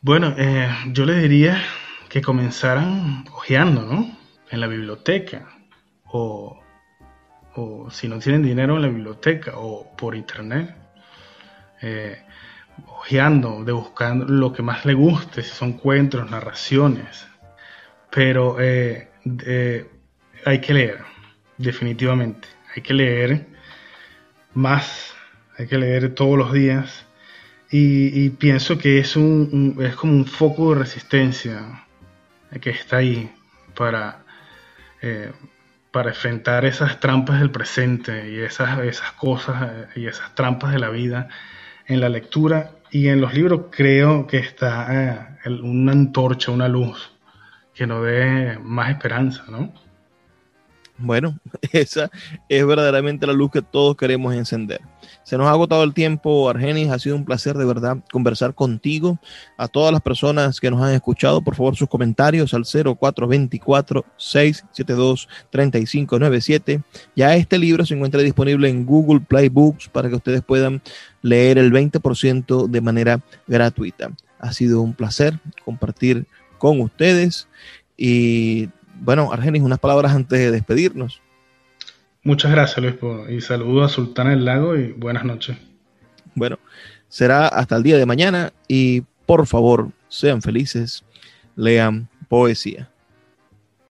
Bueno, eh, yo le diría que comenzaran hojeando, ¿no? En la biblioteca o, o, si no tienen dinero en la biblioteca o por internet. Eh, hojeando, de buscando lo que más le guste, si son cuentos, narraciones, pero eh, hay que leer, definitivamente. Hay que leer más, hay que leer todos los días. Y, pienso que es, un, es como un foco de resistencia que está ahí para, eh, para enfrentar esas trampas del presente y esas, esas cosas y esas trampas de la vida en la lectura y en los libros creo que está eh, una antorcha, una luz que nos dé más esperanza, ¿no? Bueno, esa es verdaderamente la luz que todos queremos encender. Se nos ha agotado el tiempo, Argenis. Ha sido un placer de verdad conversar contigo. A todas las personas que nos han escuchado, por favor, sus comentarios al 0424-672-3597. Ya este libro se encuentra disponible en Google Play Books para que ustedes puedan leer el 20% de manera gratuita. Ha sido un placer compartir con ustedes y bueno, Argenis, unas palabras antes de despedirnos. Muchas gracias, Luis, y saludo a Sultana del Lago y buenas noches. Bueno, será hasta el día de mañana y por favor, sean felices, lean poesía.